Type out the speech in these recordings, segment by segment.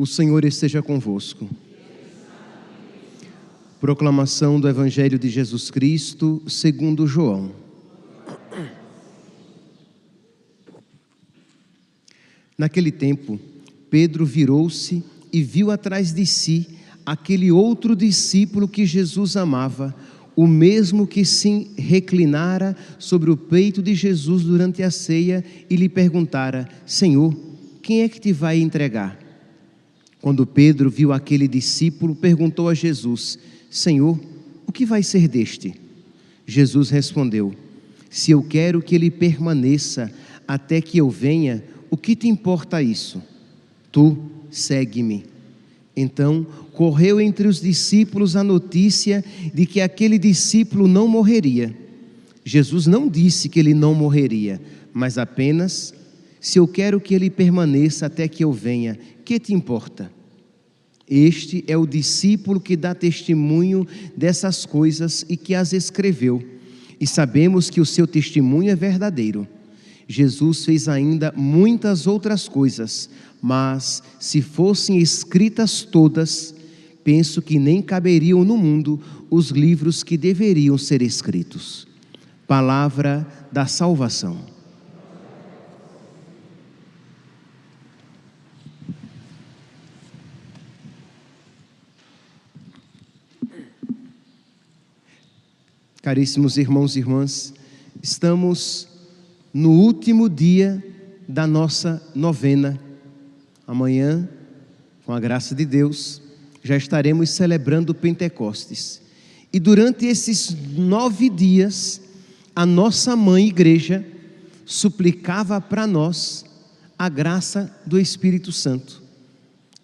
O Senhor esteja convosco. Proclamação do Evangelho de Jesus Cristo, segundo João. Naquele tempo, Pedro virou-se e viu atrás de si aquele outro discípulo que Jesus amava, o mesmo que se reclinara sobre o peito de Jesus durante a ceia e lhe perguntara: Senhor, quem é que te vai entregar? Quando Pedro viu aquele discípulo, perguntou a Jesus: Senhor, o que vai ser deste? Jesus respondeu: Se eu quero que ele permaneça até que eu venha, o que te importa isso? Tu segue-me. Então correu entre os discípulos a notícia de que aquele discípulo não morreria. Jesus não disse que ele não morreria, mas apenas: se eu quero que ele permaneça até que eu venha, que te importa? Este é o discípulo que dá testemunho dessas coisas e que as escreveu, e sabemos que o seu testemunho é verdadeiro. Jesus fez ainda muitas outras coisas, mas se fossem escritas todas, penso que nem caberiam no mundo os livros que deveriam ser escritos. Palavra da salvação. Caríssimos irmãos e irmãs, estamos no último dia da nossa novena. Amanhã, com a graça de Deus, já estaremos celebrando Pentecostes. E durante esses nove dias, a nossa mãe igreja suplicava para nós a graça do Espírito Santo.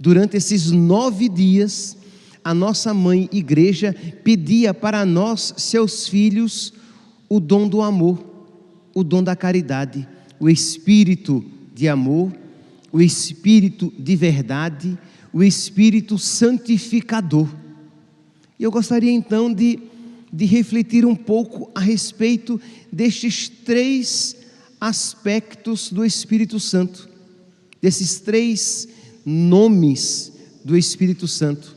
Durante esses nove dias, a nossa mãe igreja pedia para nós, seus filhos, o dom do amor, o dom da caridade, o espírito de amor, o espírito de verdade, o espírito santificador. E eu gostaria então de, de refletir um pouco a respeito destes três aspectos do Espírito Santo, desses três nomes do Espírito Santo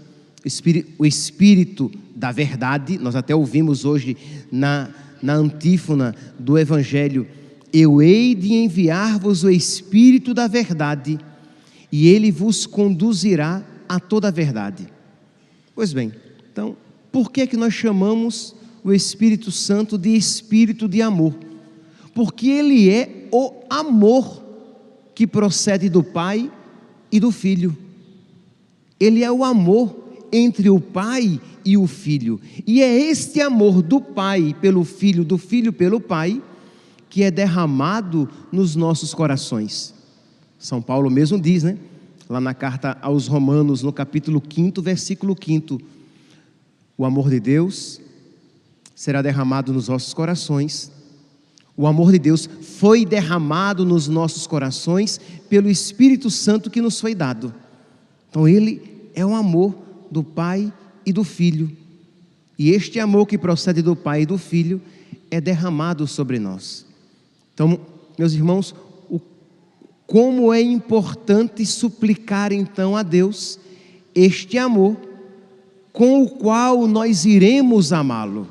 o Espírito da verdade, nós até ouvimos hoje na, na antífona do Evangelho: Eu hei de enviar-vos o Espírito da verdade, e ele vos conduzirá a toda a verdade. Pois bem, então, por que, que nós chamamos o Espírito Santo de Espírito de amor? Porque ele é o amor que procede do Pai e do Filho. Ele é o amor entre o Pai e o Filho. E é este amor do Pai pelo Filho, do Filho pelo Pai, que é derramado nos nossos corações. São Paulo mesmo diz, né? Lá na carta aos Romanos, no capítulo 5, versículo 5: O amor de Deus será derramado nos nossos corações. O amor de Deus foi derramado nos nossos corações pelo Espírito Santo que nos foi dado. Então, Ele é um amor do Pai e do Filho. E este amor que procede do Pai e do Filho é derramado sobre nós. Então, meus irmãos, o, como é importante suplicar então a Deus este amor com o qual nós iremos amá-lo.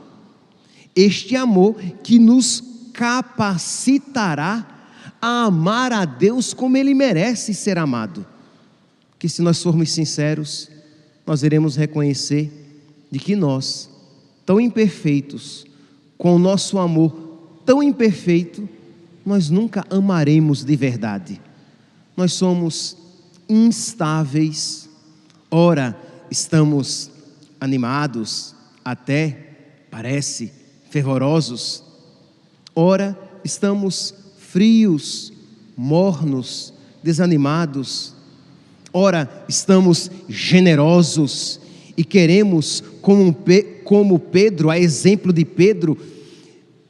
Este amor que nos capacitará a amar a Deus como ele merece ser amado. Que se nós formos sinceros, nós iremos reconhecer de que nós, tão imperfeitos, com o nosso amor tão imperfeito, nós nunca amaremos de verdade. Nós somos instáveis, ora estamos animados, até parece fervorosos, ora estamos frios, mornos, desanimados, Ora, estamos generosos e queremos, como, como Pedro, a exemplo de Pedro,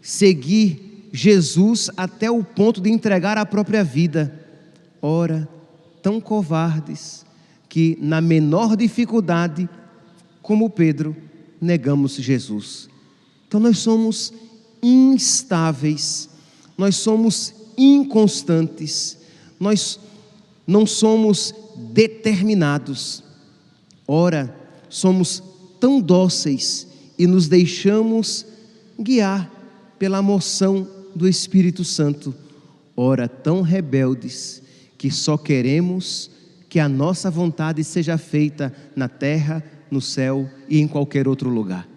seguir Jesus até o ponto de entregar a própria vida. Ora, tão covardes que, na menor dificuldade, como Pedro, negamos Jesus. Então, nós somos instáveis, nós somos inconstantes, nós não somos determinados. Ora, somos tão dóceis e nos deixamos guiar pela moção do Espírito Santo. Ora, tão rebeldes que só queremos que a nossa vontade seja feita na terra, no céu e em qualquer outro lugar.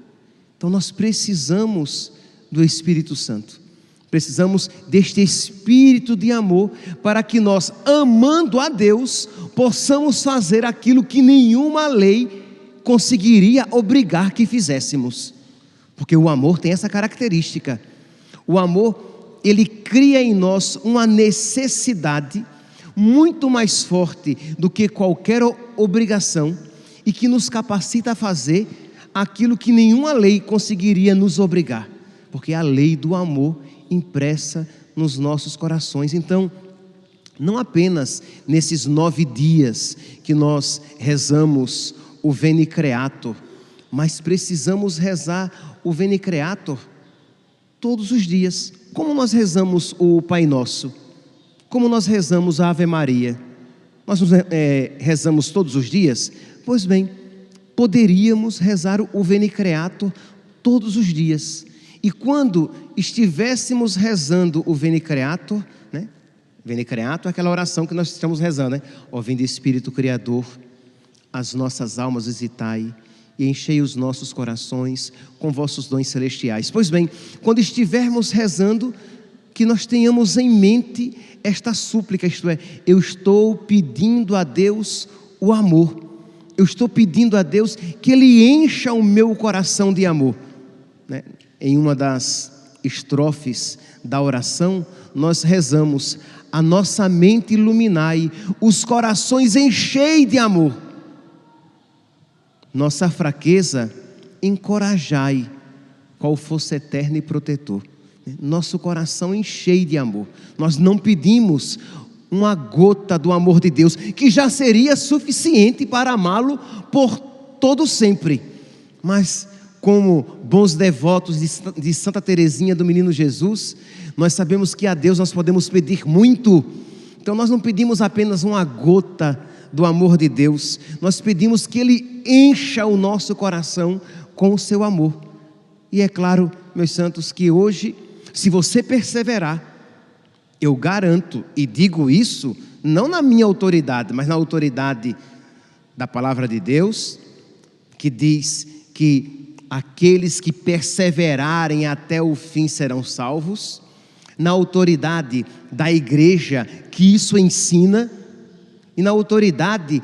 Então nós precisamos do Espírito Santo. Precisamos deste espírito de amor para que nós, amando a Deus, possamos fazer aquilo que nenhuma lei conseguiria obrigar que fizéssemos. Porque o amor tem essa característica. O amor, ele cria em nós uma necessidade muito mais forte do que qualquer obrigação e que nos capacita a fazer aquilo que nenhuma lei conseguiria nos obrigar, porque a lei do amor impressa nos nossos corações. Então, não apenas nesses nove dias que nós rezamos o Veni Creator, mas precisamos rezar o Veni Creator todos os dias. Como nós rezamos o Pai Nosso? Como nós rezamos a Ave Maria? Nós é, rezamos todos os dias? Pois bem, poderíamos rezar o Veni Creator todos os dias. E quando estivéssemos rezando o Veni Creator, né? Veni Creator é aquela oração que nós estamos rezando, né? Ó, de Espírito Criador, as nossas almas visitai e enchei os nossos corações com vossos dons celestiais. Pois bem, quando estivermos rezando, que nós tenhamos em mente esta súplica, isto é, eu estou pedindo a Deus o amor, eu estou pedindo a Deus que Ele encha o meu coração de amor. Né? Em uma das estrofes da oração, nós rezamos: a nossa mente iluminai, os corações enchei de amor nossa fraqueza, encorajai, qual fosse eterno e protetor. Nosso coração enchei de amor. Nós não pedimos uma gota do amor de Deus, que já seria suficiente para amá-lo por todo sempre. Mas como bons devotos de Santa Teresinha do Menino Jesus, nós sabemos que a Deus nós podemos pedir muito. Então nós não pedimos apenas uma gota do amor de Deus, nós pedimos que Ele encha o nosso coração com o seu amor. E é claro, meus santos, que hoje, se você perseverar, eu garanto e digo isso não na minha autoridade, mas na autoridade da palavra de Deus, que diz que aqueles que perseverarem até o fim serão salvos, na autoridade da igreja que isso ensina, e na autoridade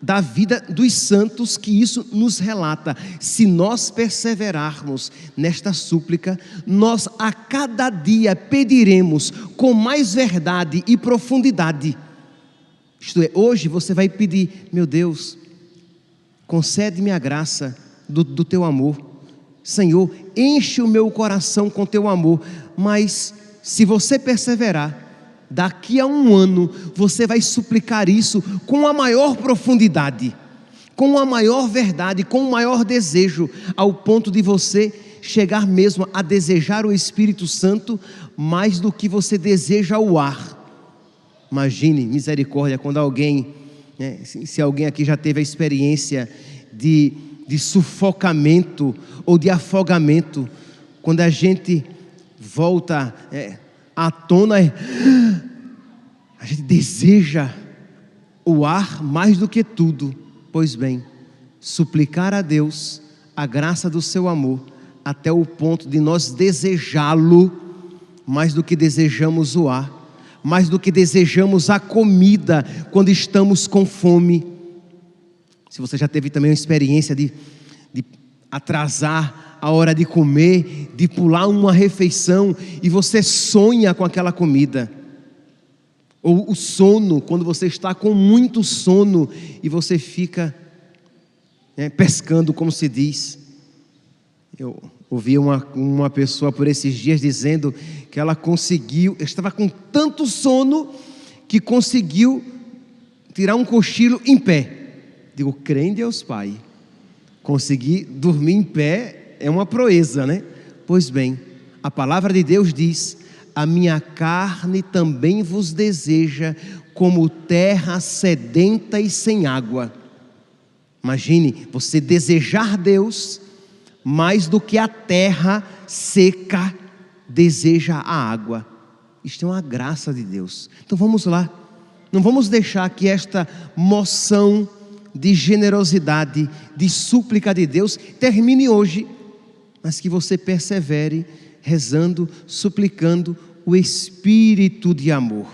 da vida dos santos que isso nos relata. Se nós perseverarmos nesta súplica, nós a cada dia pediremos com mais verdade e profundidade. Isto é, hoje você vai pedir, meu Deus, concede-me a graça do, do teu amor. Senhor, enche o meu coração com teu amor. Mas se você perseverar, daqui a um ano você vai suplicar isso com a maior profundidade, com a maior verdade, com o maior desejo, ao ponto de você chegar mesmo a desejar o Espírito Santo mais do que você deseja o ar. Imagine, misericórdia, quando alguém, né, se alguém aqui já teve a experiência de, de sufocamento ou de afogamento, quando a gente volta. É, à tona é. A gente deseja o ar mais do que tudo. Pois bem, suplicar a Deus a graça do seu amor, até o ponto de nós desejá-lo mais do que desejamos o ar, mais do que desejamos a comida quando estamos com fome. Se você já teve também uma experiência de, de atrasar a hora de comer, de pular uma refeição e você sonha com aquela comida. Ou o sono, quando você está com muito sono e você fica né, pescando, como se diz. Eu ouvi uma, uma pessoa por esses dias dizendo que ela conseguiu, estava com tanto sono que conseguiu tirar um cochilo em pé. Digo, crê em Deus Pai. Consegui dormir em pé é uma proeza, né? Pois bem, a palavra de Deus diz: A minha carne também vos deseja como terra sedenta e sem água. Imagine você desejar Deus mais do que a terra seca deseja a água. Isto é uma graça de Deus. Então vamos lá. Não vamos deixar que esta moção de generosidade, de súplica de Deus termine hoje, mas que você persevere rezando, suplicando o espírito de amor.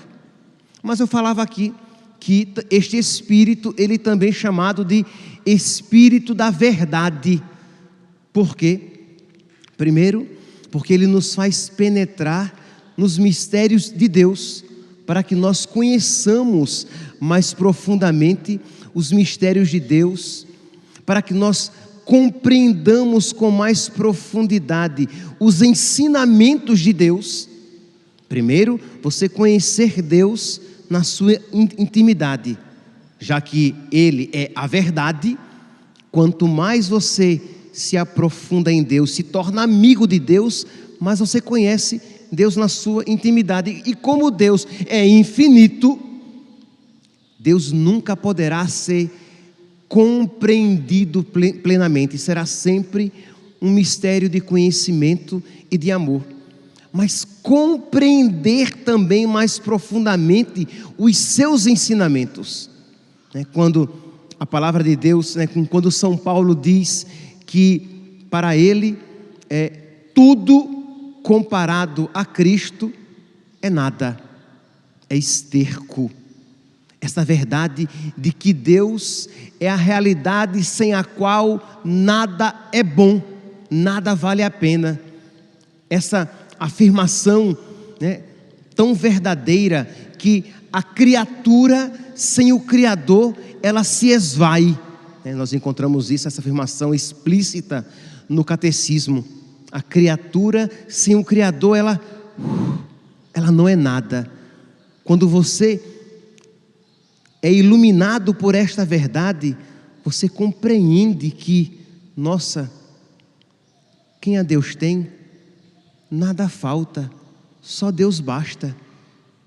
Mas eu falava aqui que este espírito, ele também é chamado de espírito da verdade. Por quê? Primeiro, porque ele nos faz penetrar nos mistérios de Deus, para que nós conheçamos mais profundamente os mistérios de Deus, para que nós compreendamos com mais profundidade os ensinamentos de Deus. Primeiro, você conhecer Deus na sua intimidade, já que Ele é a verdade, quanto mais você se aprofunda em Deus, se torna amigo de Deus, mais você conhece Deus na sua intimidade. E como Deus é infinito, Deus nunca poderá ser compreendido plenamente, será sempre um mistério de conhecimento e de amor. Mas compreender também mais profundamente os seus ensinamentos. Né, quando a palavra de Deus, né, quando São Paulo diz que para ele é tudo comparado a Cristo é nada, é esterco. Essa verdade de que Deus é a realidade sem a qual nada é bom, nada vale a pena. Essa afirmação né, tão verdadeira que a criatura sem o Criador ela se esvai. É, nós encontramos isso, essa afirmação explícita no catecismo. A criatura sem o Criador, ela, ela não é nada. Quando você é iluminado por esta verdade, você compreende que, nossa, quem a Deus tem, nada falta, só Deus basta.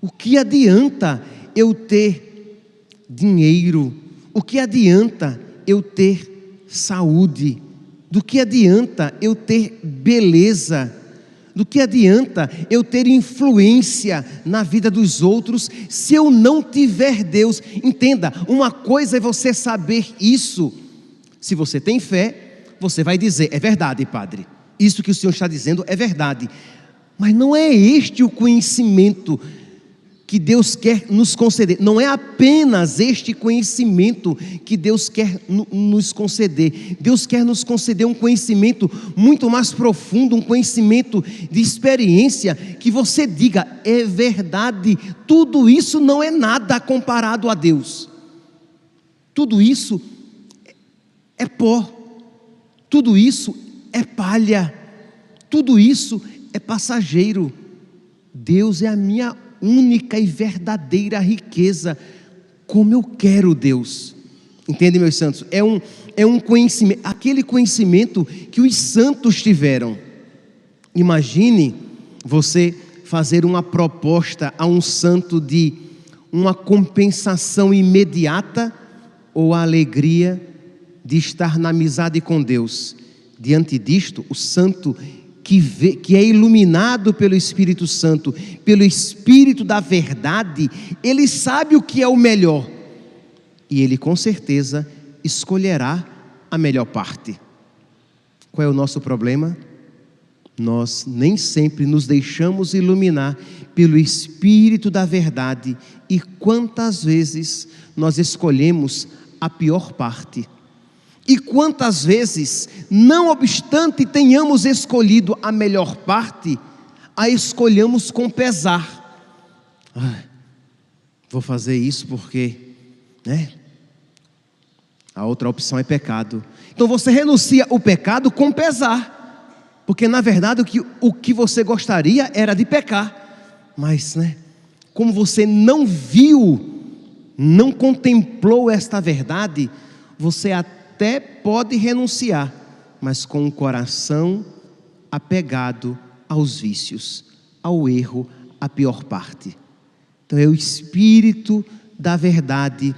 O que adianta eu ter dinheiro? O que adianta eu ter saúde? Do que adianta eu ter beleza? Do que adianta eu ter influência na vida dos outros se eu não tiver Deus? Entenda, uma coisa é você saber isso. Se você tem fé, você vai dizer: é verdade, Padre. Isso que o Senhor está dizendo é verdade. Mas não é este o conhecimento que Deus quer nos conceder. Não é apenas este conhecimento que Deus quer nos conceder. Deus quer nos conceder um conhecimento muito mais profundo, um conhecimento de experiência que você diga: é verdade, tudo isso não é nada comparado a Deus. Tudo isso é pó. Tudo isso é palha. Tudo isso é passageiro. Deus é a minha única e verdadeira riqueza, como eu quero Deus. Entende, meus santos? É um, é um conhecimento, aquele conhecimento que os santos tiveram. Imagine você fazer uma proposta a um santo de uma compensação imediata ou a alegria de estar na amizade com Deus. Diante disto, o santo que, vê, que é iluminado pelo Espírito Santo, pelo Espírito da verdade, ele sabe o que é o melhor e ele com certeza escolherá a melhor parte. Qual é o nosso problema? Nós nem sempre nos deixamos iluminar pelo Espírito da verdade e quantas vezes nós escolhemos a pior parte. E quantas vezes, não obstante tenhamos escolhido a melhor parte, a escolhemos com pesar. Vou fazer isso porque, né? A outra opção é pecado. Então você renuncia o pecado com pesar, porque na verdade o que, o que você gostaria era de pecar, mas, né? Como você não viu, não contemplou esta verdade, você até até pode renunciar, mas com o coração apegado aos vícios, ao erro, à pior parte. Então é o espírito da verdade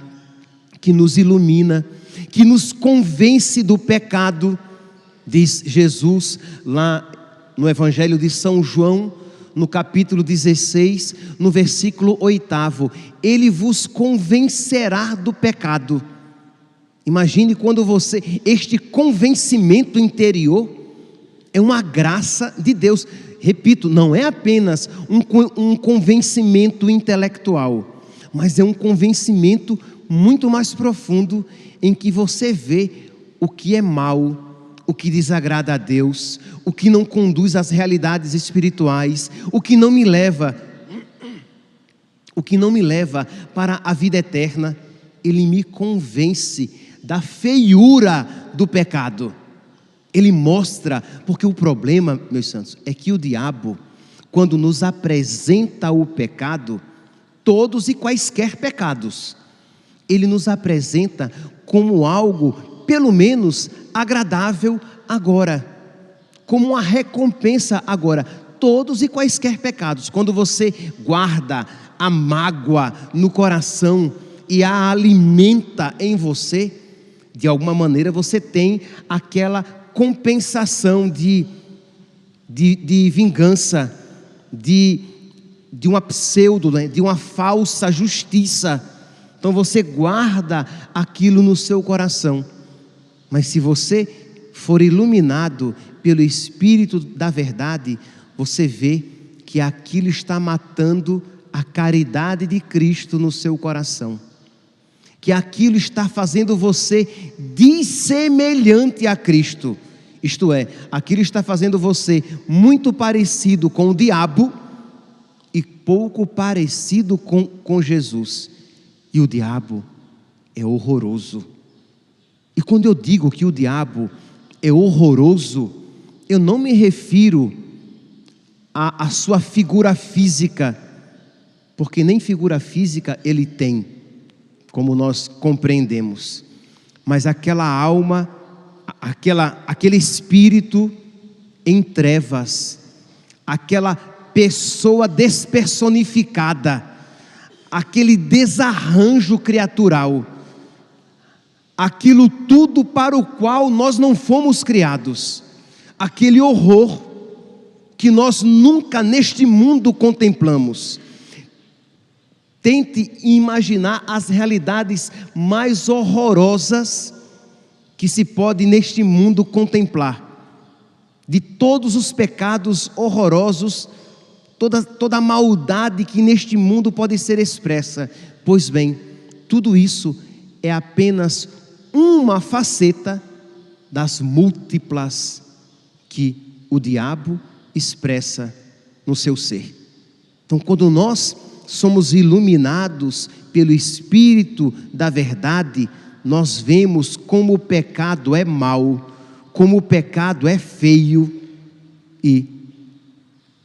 que nos ilumina, que nos convence do pecado, diz Jesus lá no Evangelho de São João, no capítulo 16, no versículo 8: Ele vos convencerá do pecado. Imagine quando você, este convencimento interior, é uma graça de Deus. Repito, não é apenas um, um convencimento intelectual, mas é um convencimento muito mais profundo em que você vê o que é mal, o que desagrada a Deus, o que não conduz às realidades espirituais, o que não me leva o que não me leva para a vida eterna, ele me convence da feiura do pecado. Ele mostra, porque o problema, meus santos, é que o diabo, quando nos apresenta o pecado, todos e quaisquer pecados, ele nos apresenta como algo, pelo menos, agradável agora, como uma recompensa agora. Todos e quaisquer pecados, quando você guarda a mágoa no coração e a alimenta em você, de alguma maneira você tem aquela compensação de, de, de vingança, de, de uma pseudo, né, de uma falsa justiça. Então você guarda aquilo no seu coração. Mas se você for iluminado pelo Espírito da verdade, você vê que aquilo está matando a caridade de Cristo no seu coração. Que aquilo está fazendo você dissemelhante a Cristo. Isto é, aquilo está fazendo você muito parecido com o diabo e pouco parecido com, com Jesus. E o diabo é horroroso. E quando eu digo que o diabo é horroroso, eu não me refiro à, à sua figura física, porque nem figura física ele tem, como nós compreendemos, mas aquela alma, aquela, aquele espírito em trevas, aquela pessoa despersonificada, aquele desarranjo criatural aquilo tudo para o qual nós não fomos criados, aquele horror que nós nunca neste mundo contemplamos. Tente imaginar as realidades mais horrorosas que se pode neste mundo contemplar. De todos os pecados horrorosos, toda, toda a maldade que neste mundo pode ser expressa. Pois bem, tudo isso é apenas uma faceta das múltiplas que o diabo expressa no seu ser. Então, quando nós somos iluminados pelo Espírito da verdade, nós vemos como o pecado é mau, como o pecado é feio e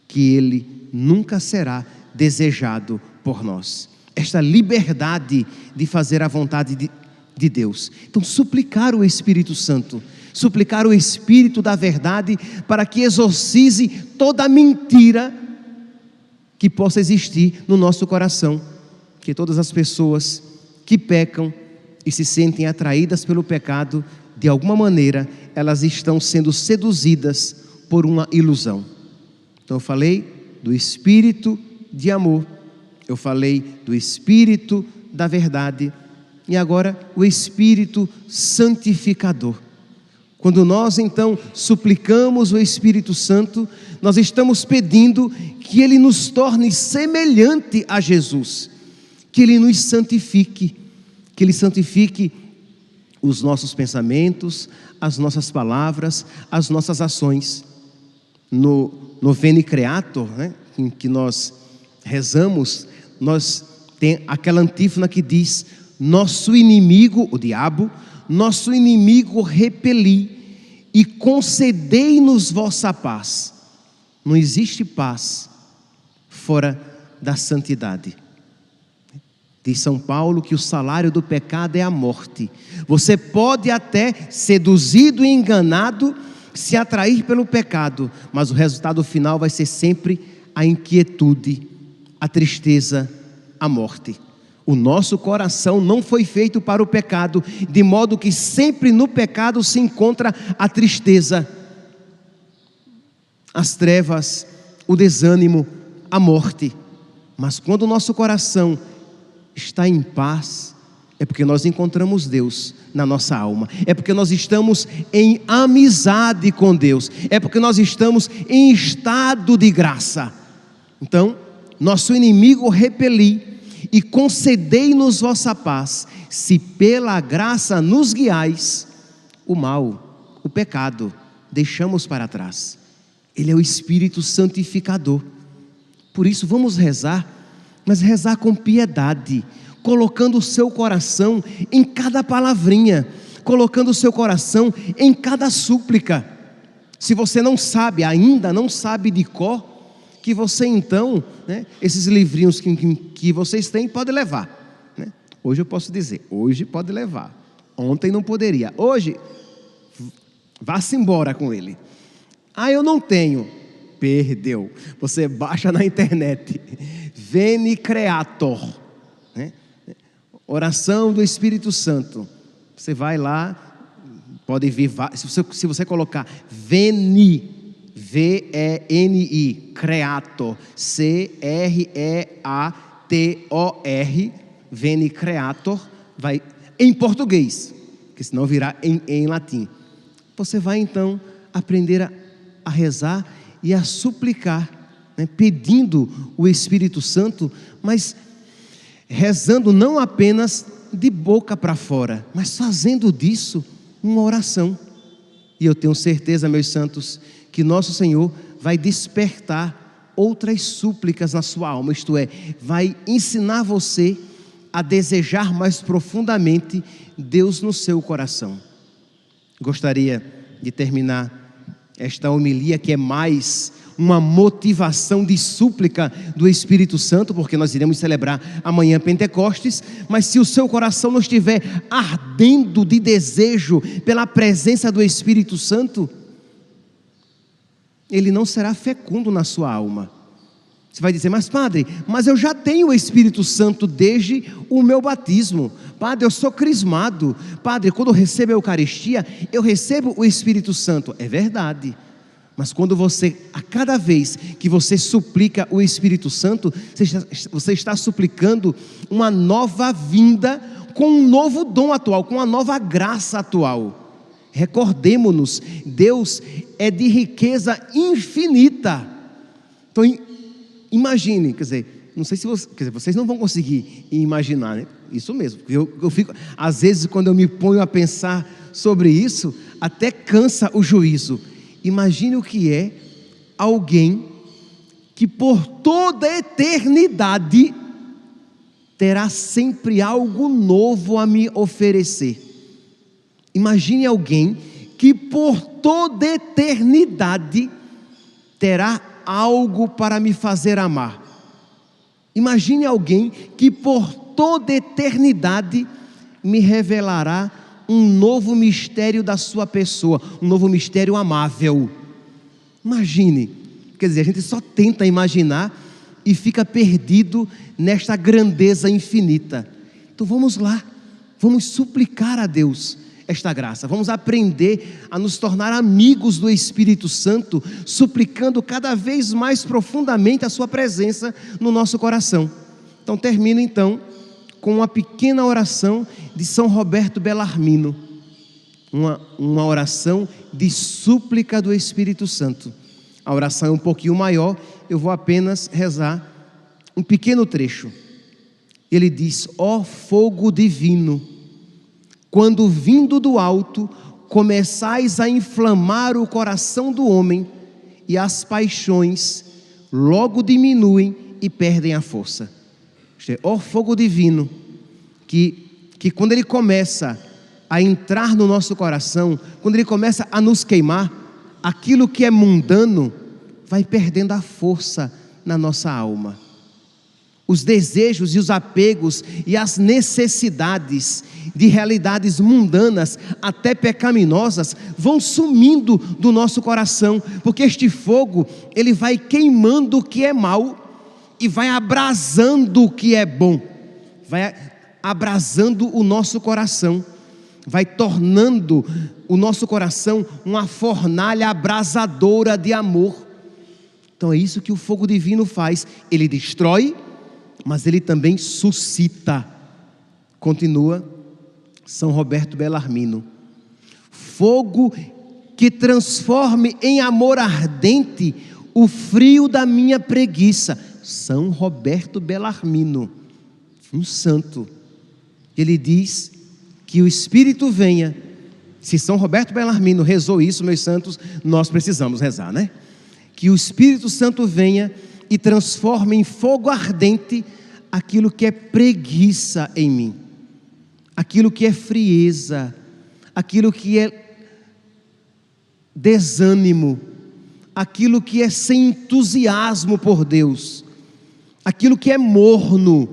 que ele nunca será desejado por nós. Esta liberdade de fazer a vontade de, de Deus. Então, suplicar o Espírito Santo, suplicar o Espírito da verdade para que exorcize toda mentira que possa existir no nosso coração. Que todas as pessoas que pecam e se sentem atraídas pelo pecado, de alguma maneira, elas estão sendo seduzidas por uma ilusão. Então, eu falei do Espírito de amor, eu falei do Espírito da verdade e agora o Espírito Santificador. Quando nós então suplicamos o Espírito Santo, nós estamos pedindo que ele nos torne semelhante a Jesus, que ele nos santifique, que ele santifique os nossos pensamentos, as nossas palavras, as nossas ações. No, no Veni Creator, né, em que nós rezamos, nós tem aquela antífona que diz: nosso inimigo, o diabo, nosso inimigo repeli e concedei-nos vossa paz. Não existe paz fora da santidade. Diz São Paulo que o salário do pecado é a morte. Você pode até, seduzido e enganado, se atrair pelo pecado, mas o resultado final vai ser sempre a inquietude, a tristeza, a morte. O nosso coração não foi feito para o pecado, de modo que sempre no pecado se encontra a tristeza, as trevas, o desânimo, a morte. Mas quando o nosso coração está em paz, é porque nós encontramos Deus na nossa alma, é porque nós estamos em amizade com Deus, é porque nós estamos em estado de graça. Então, nosso inimigo repeli e concedei-nos vossa paz, se pela graça nos guiais, o mal, o pecado, deixamos para trás. Ele é o Espírito Santificador. Por isso, vamos rezar, mas rezar com piedade, colocando o seu coração em cada palavrinha, colocando o seu coração em cada súplica. Se você não sabe, ainda não sabe de cor, que você então, né, esses livrinhos que, que, que, vocês têm, pode levar. Né? Hoje eu posso dizer, hoje pode levar. Ontem não poderia. Hoje, vá-se embora com ele. Ah, eu não tenho. Perdeu. Você baixa na internet. Veni Creator. Né? Oração do Espírito Santo. Você vai lá, pode vir, se você, se você colocar Veni V-E-N-I, Creator, C-R-E-A-T-O-R, Veni Creator, vai em português, que senão virá em, em latim. Você vai então aprender a, a rezar e a suplicar, né, pedindo o Espírito Santo, mas rezando não apenas de boca para fora, mas fazendo disso uma oração. E eu tenho certeza, meus santos, que nosso Senhor vai despertar outras súplicas na sua alma, isto é, vai ensinar você a desejar mais profundamente Deus no seu coração. Gostaria de terminar esta homilia que é mais uma motivação de súplica do Espírito Santo, porque nós iremos celebrar amanhã Pentecostes, mas se o seu coração não estiver ardendo de desejo pela presença do Espírito Santo, ele não será fecundo na sua alma. Você vai dizer, mas padre, mas eu já tenho o Espírito Santo desde o meu batismo. Padre, eu sou crismado. Padre, quando eu recebo a Eucaristia, eu recebo o Espírito Santo. É verdade. Mas quando você, a cada vez que você suplica o Espírito Santo, você está, você está suplicando uma nova vinda com um novo dom atual, com uma nova graça atual. Recordemos-nos, Deus é de riqueza infinita. Então, imagine, quer dizer, não sei se você, dizer, vocês não vão conseguir imaginar, né? Isso mesmo. Eu, eu fico, às vezes, quando eu me ponho a pensar sobre isso, até cansa o juízo. Imagine o que é alguém que por toda a eternidade terá sempre algo novo a me oferecer. Imagine alguém que por toda eternidade terá algo para me fazer amar. Imagine alguém que por toda eternidade me revelará um novo mistério da sua pessoa, um novo mistério amável. Imagine, quer dizer, a gente só tenta imaginar e fica perdido nesta grandeza infinita. Então vamos lá, vamos suplicar a Deus esta graça. Vamos aprender a nos tornar amigos do Espírito Santo, suplicando cada vez mais profundamente a Sua presença no nosso coração. Então, termino então com uma pequena oração de São Roberto Bellarmino, uma, uma oração de súplica do Espírito Santo. A oração é um pouquinho maior, eu vou apenas rezar um pequeno trecho. Ele diz: Ó oh, fogo divino, quando vindo do alto, começais a inflamar o coração do homem, e as paixões logo diminuem e perdem a força. É, ó fogo divino, que, que quando ele começa a entrar no nosso coração, quando ele começa a nos queimar, aquilo que é mundano vai perdendo a força na nossa alma. Os desejos e os apegos e as necessidades de realidades mundanas, até pecaminosas, vão sumindo do nosso coração, porque este fogo, ele vai queimando o que é mal e vai abrasando o que é bom. vai abrasando o nosso coração, vai tornando o nosso coração uma fornalha abrasadora de amor. Então é isso que o fogo divino faz. Ele destrói, mas ele também suscita. Continua São Roberto Bellarmino. Fogo que transforme em amor ardente o frio da minha preguiça. São Roberto Bellarmino, um santo. Ele diz que o Espírito venha. Se São Roberto Bellarmino rezou isso, meus santos, nós precisamos rezar, né? Que o Espírito Santo venha e transforme em fogo ardente aquilo que é preguiça em mim, aquilo que é frieza, aquilo que é desânimo, aquilo que é sem entusiasmo por Deus, aquilo que é morno.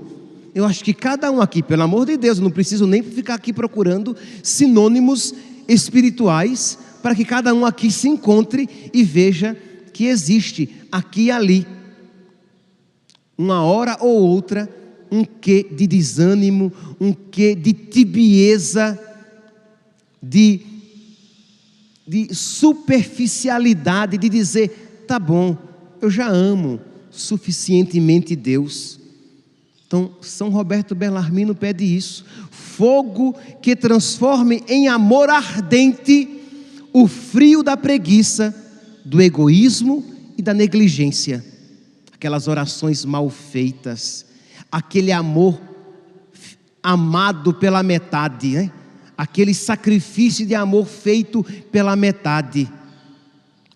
Eu acho que cada um aqui, pelo amor de Deus, não preciso nem ficar aqui procurando sinônimos espirituais para que cada um aqui se encontre e veja que existe aqui e ali, uma hora ou outra, um quê de desânimo, um quê de tibieza, de de superficialidade, de dizer, tá bom, eu já amo suficientemente Deus. Então, São Roberto Bellarmino pede isso: fogo que transforme em amor ardente o frio da preguiça, do egoísmo e da negligência. Aquelas orações mal feitas, aquele amor amado pela metade, aquele sacrifício de amor feito pela metade,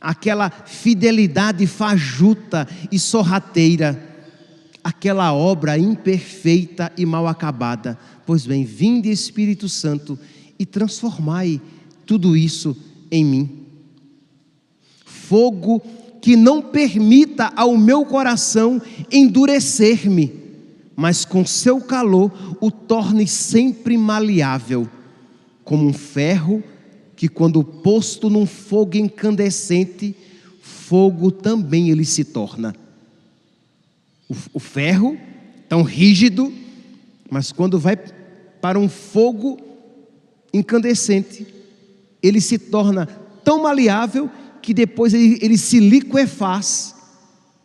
aquela fidelidade fajuta e sorrateira, aquela obra imperfeita e mal acabada. Pois bem, vinde Espírito Santo e transformai tudo isso em mim. Fogo que não permita ao meu coração endurecer-me, mas com seu calor o torne sempre maleável como um ferro que, quando posto num fogo incandescente, fogo também ele se torna. O, o ferro, tão rígido, mas quando vai para um fogo incandescente, ele se torna tão maleável que depois ele, ele se liquefaz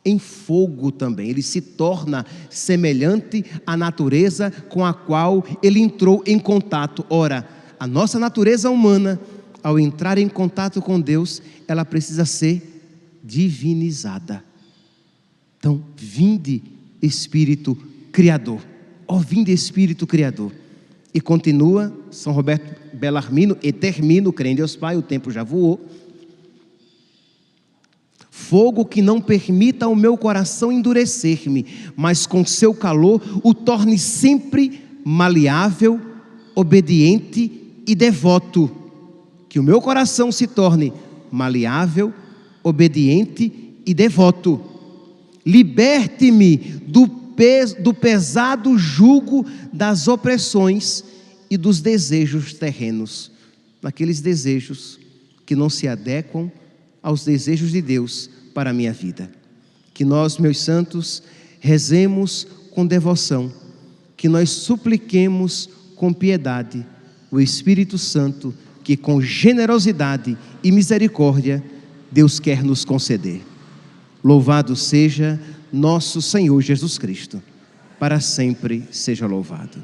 em fogo também. Ele se torna semelhante à natureza com a qual ele entrou em contato. Ora, a nossa natureza humana, ao entrar em contato com Deus, ela precisa ser divinizada. Então, vinde Espírito Criador. Ó, oh, vinde Espírito Criador. E continua São Roberto Bellarmino, e termino, crendo em Deus Pai, o tempo já voou. Fogo que não permita ao meu coração endurecer-me, mas com seu calor o torne sempre maleável, obediente e devoto, que o meu coração se torne maleável, obediente e devoto. Liberte-me do, pes, do pesado jugo das opressões e dos desejos terrenos, daqueles desejos que não se adequam aos desejos de Deus para a minha vida. Que nós, meus santos, rezemos com devoção, que nós supliquemos com piedade o Espírito Santo que com generosidade e misericórdia Deus quer nos conceder. Louvado seja nosso Senhor Jesus Cristo, para sempre seja louvado.